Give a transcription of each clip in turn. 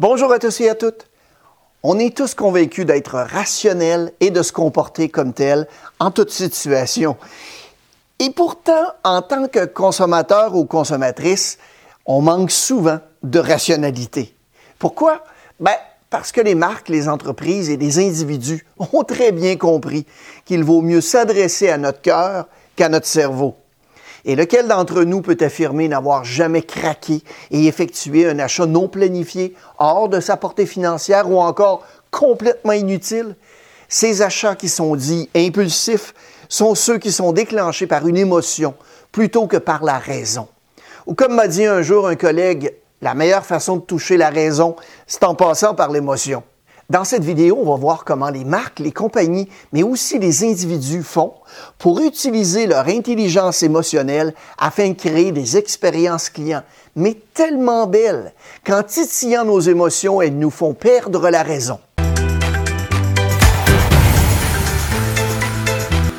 Bonjour à tous et à toutes. On est tous convaincus d'être rationnels et de se comporter comme tel en toute situation. Et pourtant, en tant que consommateur ou consommatrice, on manque souvent de rationalité. Pourquoi? Ben, parce que les marques, les entreprises et les individus ont très bien compris qu'il vaut mieux s'adresser à notre cœur qu'à notre cerveau. Et lequel d'entre nous peut affirmer n'avoir jamais craqué et effectué un achat non planifié, hors de sa portée financière ou encore complètement inutile? Ces achats qui sont dits impulsifs sont ceux qui sont déclenchés par une émotion plutôt que par la raison. Ou comme m'a dit un jour un collègue, la meilleure façon de toucher la raison, c'est en passant par l'émotion. Dans cette vidéo, on va voir comment les marques, les compagnies, mais aussi les individus font pour utiliser leur intelligence émotionnelle afin de créer des expériences clients, mais tellement belles qu'en titillant nos émotions, elles nous font perdre la raison.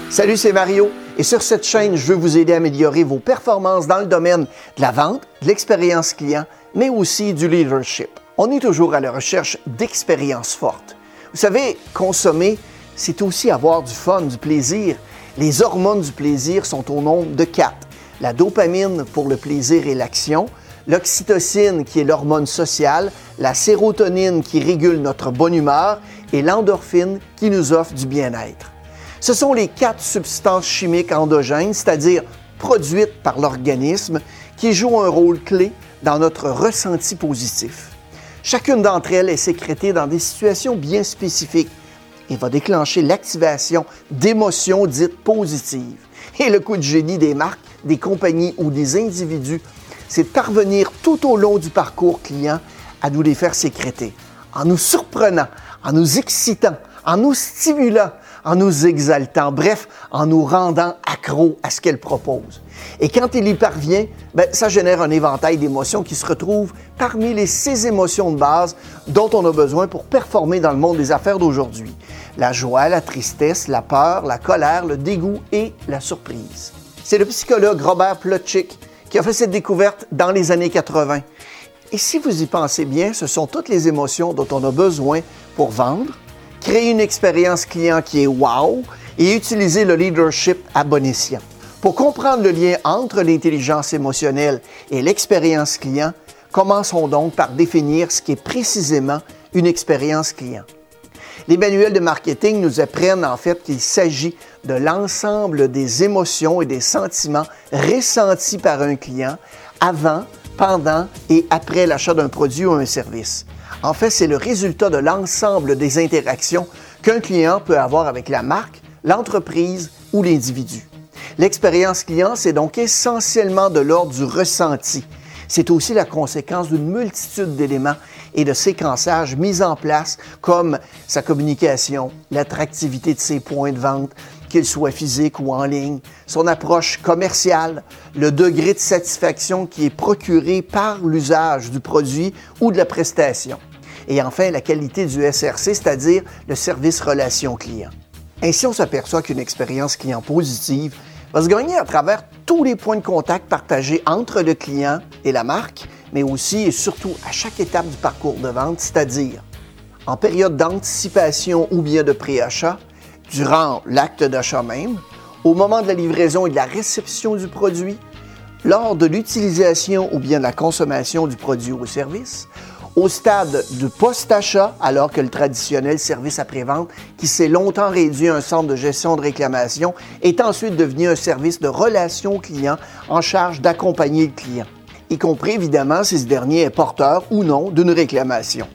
Salut, c'est Mario. Et sur cette chaîne, je veux vous aider à améliorer vos performances dans le domaine de la vente, de l'expérience client, mais aussi du leadership on est toujours à la recherche d'expériences fortes. Vous savez, consommer, c'est aussi avoir du fun, du plaisir. Les hormones du plaisir sont au nombre de quatre. La dopamine pour le plaisir et l'action, l'oxytocine qui est l'hormone sociale, la sérotonine qui régule notre bonne humeur et l'endorphine qui nous offre du bien-être. Ce sont les quatre substances chimiques endogènes, c'est-à-dire produites par l'organisme, qui jouent un rôle clé dans notre ressenti positif. Chacune d'entre elles est sécrétée dans des situations bien spécifiques et va déclencher l'activation d'émotions dites positives. Et le coup de génie des marques, des compagnies ou des individus, c'est de parvenir tout au long du parcours client à nous les faire sécréter, en nous surprenant, en nous excitant, en nous stimulant, en nous exaltant, bref, en nous rendant accros à ce qu'elle propose. Et quand il y parvient, ben, ça génère un éventail d'émotions qui se retrouvent parmi les six émotions de base dont on a besoin pour performer dans le monde des affaires d'aujourd'hui. La joie, la tristesse, la peur, la colère, le dégoût et la surprise. C'est le psychologue Robert Plotchik qui a fait cette découverte dans les années 80. Et si vous y pensez bien, ce sont toutes les émotions dont on a besoin pour vendre, créer une expérience client qui est wow et utiliser le leadership à bon escient. Pour comprendre le lien entre l'intelligence émotionnelle et l'expérience client, commençons donc par définir ce qui est précisément une expérience client. Les manuels de marketing nous apprennent en fait qu'il s'agit de l'ensemble des émotions et des sentiments ressentis par un client avant, pendant et après l'achat d'un produit ou un service. En fait, c'est le résultat de l'ensemble des interactions qu'un client peut avoir avec la marque, l'entreprise ou l'individu. L'expérience client, c'est donc essentiellement de l'ordre du ressenti. C'est aussi la conséquence d'une multitude d'éléments et de séquençages mis en place comme sa communication, l'attractivité de ses points de vente, qu'ils soient physiques ou en ligne, son approche commerciale, le degré de satisfaction qui est procuré par l'usage du produit ou de la prestation et enfin la qualité du SRC, c'est-à-dire le service relation client. Ainsi, on s'aperçoit qu'une expérience client positive va se gagner à travers tous les points de contact partagés entre le client et la marque, mais aussi et surtout à chaque étape du parcours de vente, c'est-à-dire en période d'anticipation ou bien de préachat, durant l'acte d'achat même, au moment de la livraison et de la réception du produit, lors de l'utilisation ou bien de la consommation du produit ou service, au stade du post-achat, alors que le traditionnel service après-vente, qui s'est longtemps réduit à un centre de gestion de réclamation, est ensuite devenu un service de relation client en charge d'accompagner le client, y compris évidemment si ce dernier est porteur ou non d'une réclamation.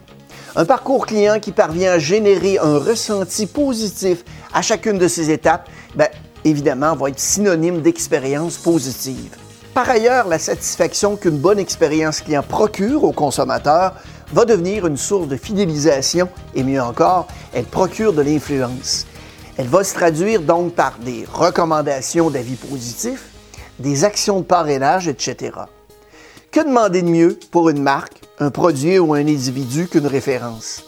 Un parcours client qui parvient à générer un ressenti positif à chacune de ces étapes, bien, évidemment, va être synonyme d'expérience positive. Par ailleurs, la satisfaction qu'une bonne expérience client procure au consommateur va devenir une source de fidélisation et mieux encore, elle procure de l'influence. Elle va se traduire donc par des recommandations d'avis positifs, des actions de parrainage, etc. Que demander de mieux pour une marque, un produit ou un individu qu'une référence?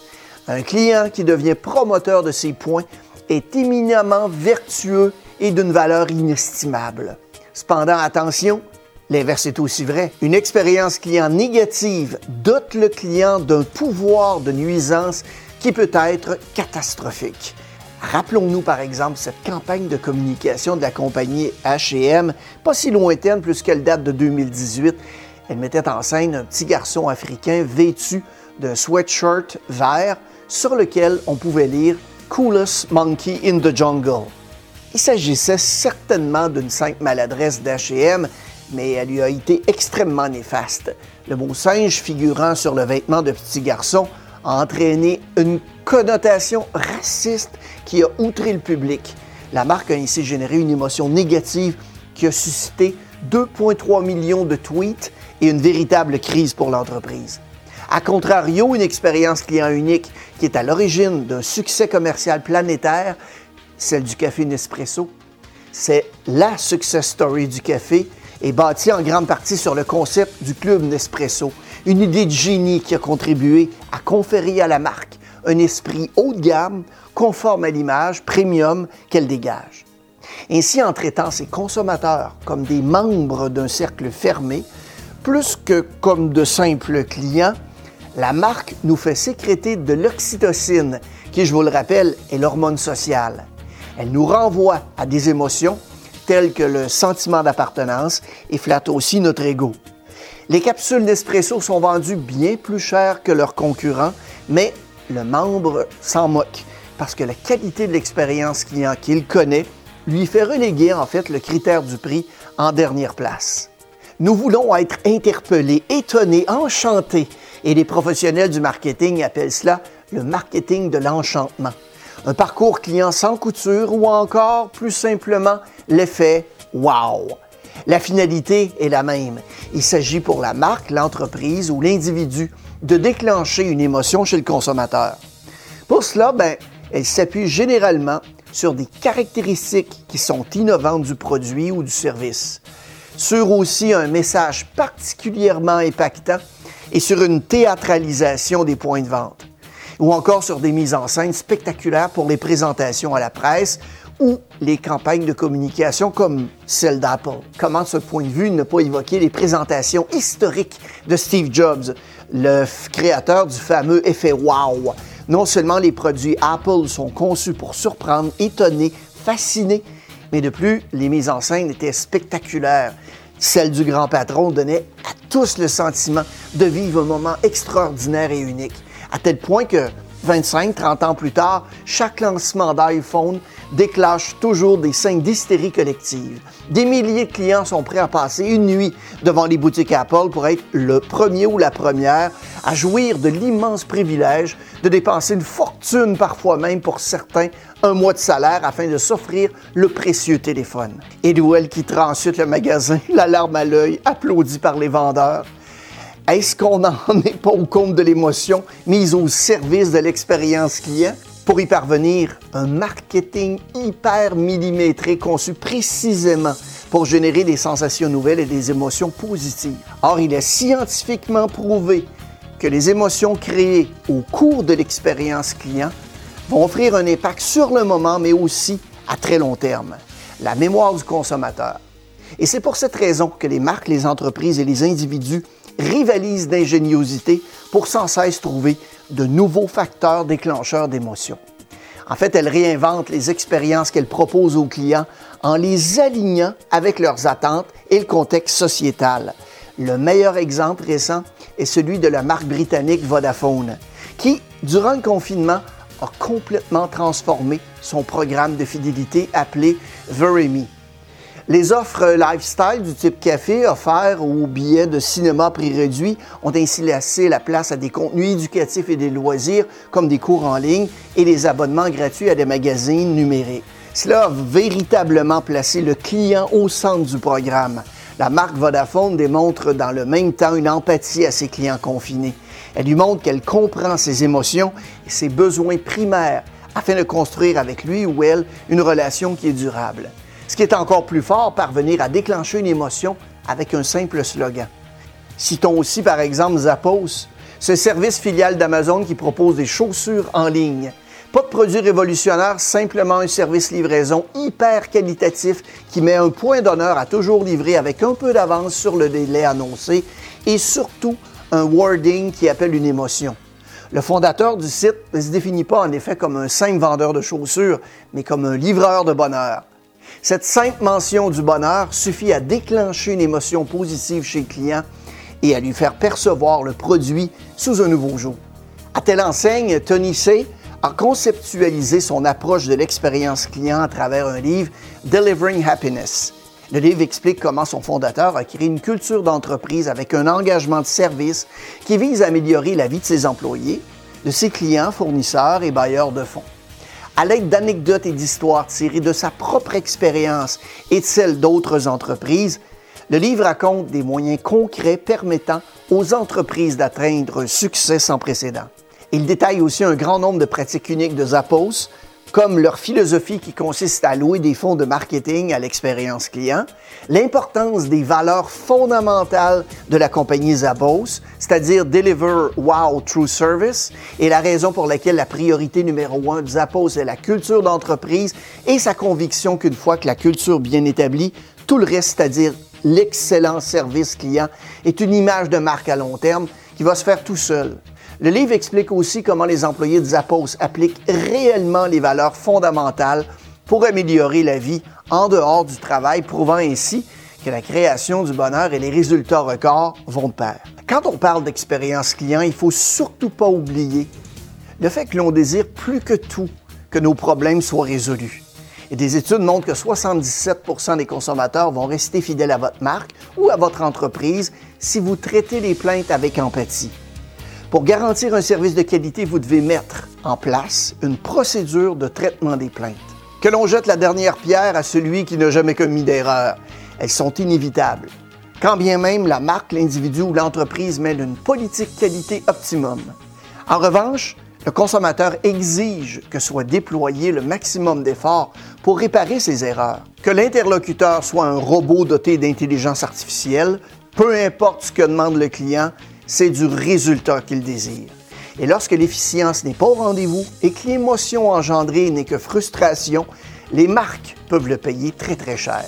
Un client qui devient promoteur de ses points est éminemment vertueux et d'une valeur inestimable. Cependant, attention, L'inverse est aussi vrai. Une expérience client négative dote le client d'un pouvoir de nuisance qui peut être catastrophique. Rappelons-nous par exemple cette campagne de communication de la compagnie H&M, pas si lointaine puisqu'elle date de 2018. Elle mettait en scène un petit garçon africain vêtu d'un sweatshirt vert sur lequel on pouvait lire Coolest Monkey in the Jungle. Il s'agissait certainement d'une simple maladresse d'H&M mais elle lui a été extrêmement néfaste. Le mot singe figurant sur le vêtement de petit garçon a entraîné une connotation raciste qui a outré le public. La marque a ainsi généré une émotion négative qui a suscité 2,3 millions de tweets et une véritable crise pour l'entreprise. A contrario, une expérience client unique qui est à l'origine d'un succès commercial planétaire, celle du café Nespresso, c'est la success story du café est bâti en grande partie sur le concept du club Nespresso, une idée de génie qui a contribué à conférer à la marque un esprit haut de gamme, conforme à l'image premium qu'elle dégage. Ainsi, en traitant ses consommateurs comme des membres d'un cercle fermé, plus que comme de simples clients, la marque nous fait sécréter de l'oxytocine, qui, je vous le rappelle, est l'hormone sociale. Elle nous renvoie à des émotions tels que le sentiment d'appartenance et flatte aussi notre ego. Les capsules Nespresso sont vendues bien plus cher que leurs concurrents, mais le membre s'en moque parce que la qualité de l'expérience client qu'il connaît lui fait reléguer en fait le critère du prix en dernière place. Nous voulons être interpellés, étonnés, enchantés et les professionnels du marketing appellent cela le marketing de l'enchantement un parcours client sans couture ou encore, plus simplement, l'effet wow. La finalité est la même. Il s'agit pour la marque, l'entreprise ou l'individu de déclencher une émotion chez le consommateur. Pour cela, ben, elle s'appuie généralement sur des caractéristiques qui sont innovantes du produit ou du service, sur aussi un message particulièrement impactant et sur une théâtralisation des points de vente ou encore sur des mises en scène spectaculaires pour les présentations à la presse ou les campagnes de communication comme celle d'Apple. Comment, de ce point de vue, ne pas évoquer les présentations historiques de Steve Jobs, le créateur du fameux effet wow? Non seulement les produits Apple sont conçus pour surprendre, étonner, fasciner, mais de plus, les mises en scène étaient spectaculaires. Celle du grand patron donnait à tous le sentiment de vivre un moment extraordinaire et unique à tel point que 25, 30 ans plus tard, chaque lancement d'iPhone déclenche toujours des scènes d'hystérie collective. Des milliers de clients sont prêts à passer une nuit devant les boutiques Apple pour être le premier ou la première à jouir de l'immense privilège de dépenser une fortune, parfois même pour certains, un mois de salaire afin de s'offrir le précieux téléphone. Et elle quittera ensuite le magasin, la larme à l'œil, applaudie par les vendeurs. Est-ce qu'on n'en est pas au compte de l'émotion mise au service de l'expérience client? Pour y parvenir, un marketing hyper millimétré conçu précisément pour générer des sensations nouvelles et des émotions positives. Or, il est scientifiquement prouvé que les émotions créées au cours de l'expérience client vont offrir un impact sur le moment, mais aussi à très long terme. La mémoire du consommateur. Et c'est pour cette raison que les marques, les entreprises et les individus rivalisent d'ingéniosité pour sans cesse trouver de nouveaux facteurs déclencheurs d'émotions. En fait, elles réinventent les expériences qu'elles proposent aux clients en les alignant avec leurs attentes et le contexte sociétal. Le meilleur exemple récent est celui de la marque britannique Vodafone, qui, durant le confinement, a complètement transformé son programme de fidélité appelé Very Me. Les offres lifestyle du type café offerts ou billets de cinéma prix réduit ont ainsi laissé la place à des contenus éducatifs et des loisirs comme des cours en ligne et des abonnements gratuits à des magazines numériques. Cela a véritablement placé le client au centre du programme. La marque Vodafone démontre dans le même temps une empathie à ses clients confinés. Elle lui montre qu'elle comprend ses émotions et ses besoins primaires afin de construire avec lui ou elle une relation qui est durable. Ce qui est encore plus fort, parvenir à déclencher une émotion avec un simple slogan. Citons aussi par exemple Zappos, ce service filial d'Amazon qui propose des chaussures en ligne. Pas de produit révolutionnaire, simplement un service livraison hyper qualitatif qui met un point d'honneur à toujours livrer avec un peu d'avance sur le délai annoncé et surtout un wording qui appelle une émotion. Le fondateur du site ne se définit pas en effet comme un simple vendeur de chaussures, mais comme un livreur de bonheur. Cette simple mention du bonheur suffit à déclencher une émotion positive chez le client et à lui faire percevoir le produit sous un nouveau jour. À telle enseigne, Tony C a conceptualisé son approche de l'expérience client à travers un livre, Delivering Happiness. Le livre explique comment son fondateur a créé une culture d'entreprise avec un engagement de service qui vise à améliorer la vie de ses employés, de ses clients, fournisseurs et bailleurs de fonds. À l'aide d'anecdotes et d'histoires tirées de sa propre expérience et de celles d'autres entreprises, le livre raconte des moyens concrets permettant aux entreprises d'atteindre un succès sans précédent. Il détaille aussi un grand nombre de pratiques uniques de Zappos, comme leur philosophie qui consiste à louer des fonds de marketing à l'expérience client, l'importance des valeurs fondamentales de la compagnie Zappos, c'est-à-dire Deliver Wow True Service, et la raison pour laquelle la priorité numéro un de Zappos est la culture d'entreprise et sa conviction qu'une fois que la culture bien établie, tout le reste, c'est-à-dire l'excellent service client, est une image de marque à long terme qui va se faire tout seul. Le livre explique aussi comment les employés de Zappos appliquent réellement les valeurs fondamentales pour améliorer la vie en dehors du travail, prouvant ainsi que la création du bonheur et les résultats records vont de pair. Quand on parle d'expérience client, il faut surtout pas oublier le fait que l'on désire plus que tout que nos problèmes soient résolus. Et des études montrent que 77% des consommateurs vont rester fidèles à votre marque ou à votre entreprise si vous traitez les plaintes avec empathie. Pour garantir un service de qualité, vous devez mettre en place une procédure de traitement des plaintes. Que l'on jette la dernière pierre à celui qui n'a jamais commis d'erreur. Elles sont inévitables. Quand bien même la marque, l'individu ou l'entreprise mène une politique qualité optimum. En revanche, le consommateur exige que soit déployé le maximum d'efforts pour réparer ses erreurs. Que l'interlocuteur soit un robot doté d'intelligence artificielle, peu importe ce que demande le client, c'est du résultat qu'il désire. Et lorsque l'efficience n'est pas au rendez-vous et que l'émotion engendrée n'est que frustration, les marques peuvent le payer très très cher.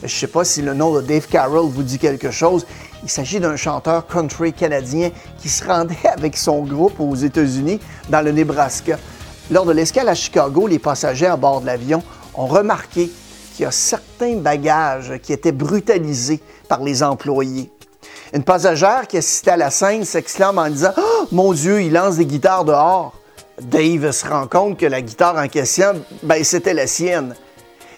Je ne sais pas si le nom de Dave Carroll vous dit quelque chose. Il s'agit d'un chanteur country canadien qui se rendait avec son groupe aux États-Unis, dans le Nebraska. Lors de l'escale à Chicago, les passagers à bord de l'avion ont remarqué qu'il y a certains bagages qui étaient brutalisés par les employés. Une passagère qui assistait à la scène s'exclame en disant oh, Mon Dieu, il lance des guitares dehors. Dave se rend compte que la guitare en question, ben, c'était la sienne.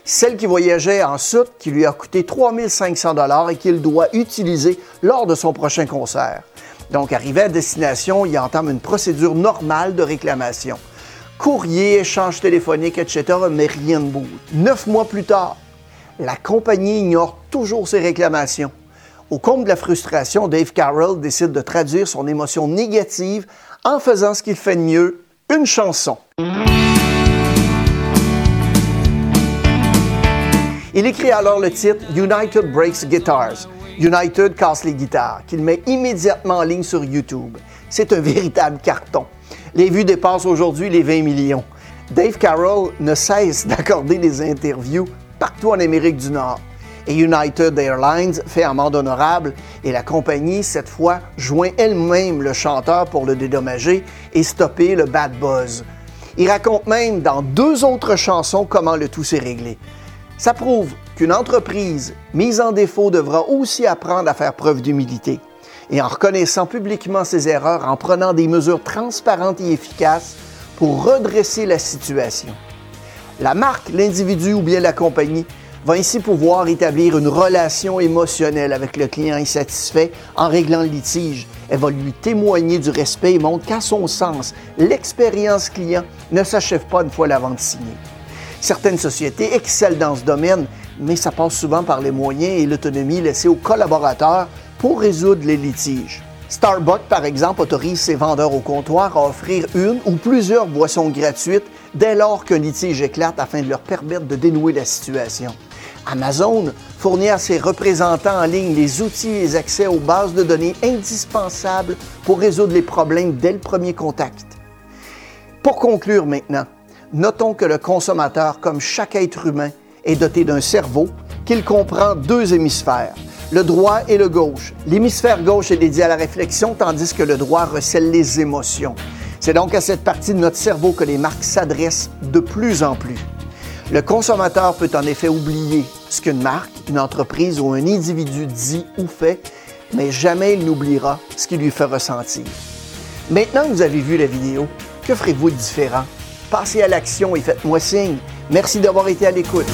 Celle qui voyageait en soute, qui lui a coûté 3500 dollars et qu'il doit utiliser lors de son prochain concert. Donc, arrivé à destination, il entame une procédure normale de réclamation. Courrier, échange téléphonique, etc., mais rien de beau. Neuf mois plus tard, la compagnie ignore toujours ses réclamations. Au comble de la frustration, Dave Carroll décide de traduire son émotion négative en faisant ce qu'il fait de mieux, une chanson. Il écrit alors le titre United Breaks Guitars. United casse les guitares, qu'il met immédiatement en ligne sur YouTube. C'est un véritable carton. Les vues dépassent aujourd'hui les 20 millions. Dave Carroll ne cesse d'accorder des interviews partout en Amérique du Nord et United Airlines fait amende honorable et la compagnie, cette fois, joint elle-même le chanteur pour le dédommager et stopper le bad buzz. Il raconte même dans deux autres chansons comment le tout s'est réglé. Ça prouve qu'une entreprise mise en défaut devra aussi apprendre à faire preuve d'humilité et en reconnaissant publiquement ses erreurs, en prenant des mesures transparentes et efficaces pour redresser la situation. La marque, l'individu ou bien la compagnie va ainsi pouvoir établir une relation émotionnelle avec le client insatisfait en réglant le litige. Elle va lui témoigner du respect et montre qu'à son sens, l'expérience client ne s'achève pas une fois la vente signée. Certaines sociétés excellent dans ce domaine, mais ça passe souvent par les moyens et l'autonomie laissés aux collaborateurs pour résoudre les litiges. Starbucks, par exemple, autorise ses vendeurs au comptoir à offrir une ou plusieurs boissons gratuites dès lors qu'un litige éclate afin de leur permettre de dénouer la situation. Amazon fournit à ses représentants en ligne les outils et les accès aux bases de données indispensables pour résoudre les problèmes dès le premier contact. Pour conclure maintenant, notons que le consommateur, comme chaque être humain, est doté d'un cerveau qu'il comprend deux hémisphères, le droit et le gauche. L'hémisphère gauche est dédié à la réflexion, tandis que le droit recèle les émotions. C'est donc à cette partie de notre cerveau que les marques s'adressent de plus en plus. Le consommateur peut en effet oublier ce qu'une marque, une entreprise ou un individu dit ou fait, mais jamais il n'oubliera ce qui lui fait ressentir. Maintenant que vous avez vu la vidéo, que ferez-vous de différent? Passez à l'action et faites-moi signe. Merci d'avoir été à l'écoute.